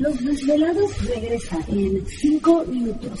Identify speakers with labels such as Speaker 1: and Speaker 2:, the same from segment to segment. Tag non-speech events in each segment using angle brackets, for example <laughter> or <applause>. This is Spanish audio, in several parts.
Speaker 1: Los desvelados regresa en 5 minutos.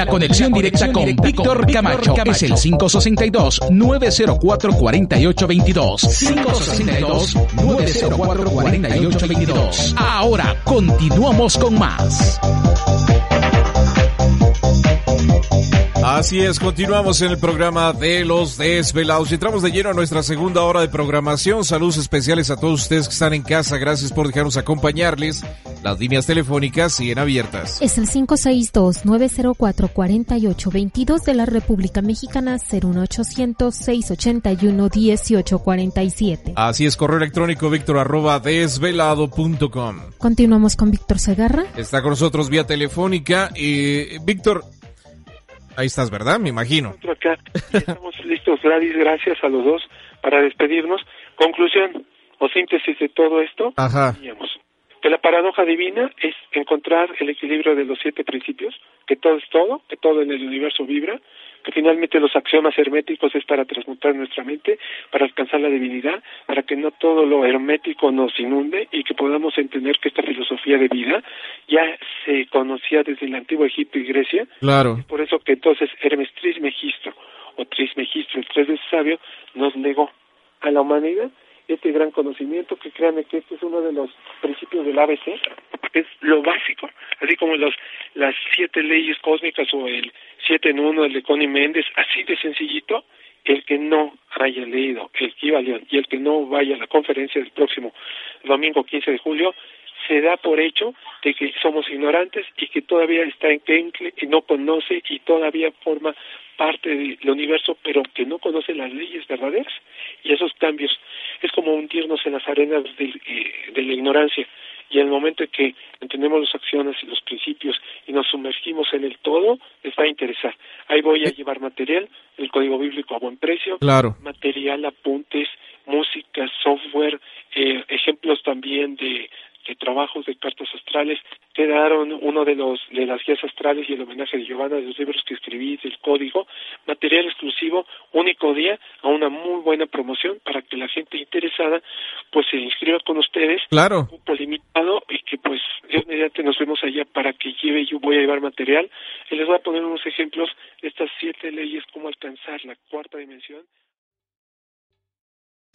Speaker 2: La conexión directa con Víctor Camacho es el 562-904-4822. 562-904-4822. Ahora continuamos con más.
Speaker 3: Así es, continuamos en el programa de los desvelados. Entramos de lleno a nuestra segunda hora de programación. Saludos especiales a todos ustedes que están en casa. Gracias por dejarnos acompañarles. Las líneas telefónicas siguen abiertas.
Speaker 4: Es el 562-904-4822 de la República Mexicana, 01800-681-1847.
Speaker 3: Así es, correo electrónico víctor arroba desvelado.com.
Speaker 4: Continuamos con Víctor Segarra.
Speaker 3: Está con nosotros vía telefónica. y Víctor, Ahí estás, ¿verdad? Me imagino.
Speaker 5: Acá. Estamos <laughs> listos, Gladys, gracias a los dos para despedirnos. Conclusión o síntesis de todo esto.
Speaker 3: Ajá.
Speaker 5: Que la paradoja divina es encontrar el equilibrio de los siete principios, que todo es todo, que todo en el universo vibra, que finalmente los axiomas herméticos es para transmutar nuestra mente, para alcanzar la divinidad, para que no todo lo hermético nos inunde y que podamos entender que esta filosofía de vida ya se conocía desde el antiguo Egipto y Grecia.
Speaker 3: Claro.
Speaker 5: por eso que entonces Hermes Trismegisto o Trismegisto, el tres veces sabio, nos negó a la humanidad este gran conocimiento, que créanme que este es uno de los principios del ABC, es lo básico, así como los, las siete leyes cósmicas o el siete en uno de Connie Méndez, así de sencillito, el que no haya leído el Kibalión y el que no vaya a la conferencia del próximo domingo 15 de julio, se da por hecho de que somos ignorantes y que todavía está en y no conoce y todavía forma parte del universo, pero que no conoce las leyes verdaderas. Y esos cambios es como hundirnos en las arenas de, eh, de la ignorancia. Y en el momento en que entendemos las acciones y los principios y nos sumergimos en el todo, les va a interesar. Ahí voy a llevar material, el código bíblico a buen precio,
Speaker 3: claro.
Speaker 5: material, apuntes, música, software, eh, ejemplos también de, de trabajos de cartas astrales, quedaron uno de los de las guías astrales y el homenaje de Giovanna de los libros que escribí del código, material exclusivo, único día, a una muy buena promoción para que la gente interesada pues se inscriba con ustedes,
Speaker 3: claro,
Speaker 5: un limitado y que pues Dios mediante nos vemos allá para que lleve yo voy a llevar material. Y les voy a poner unos ejemplos de estas siete leyes cómo alcanzar la cuarta dimensión.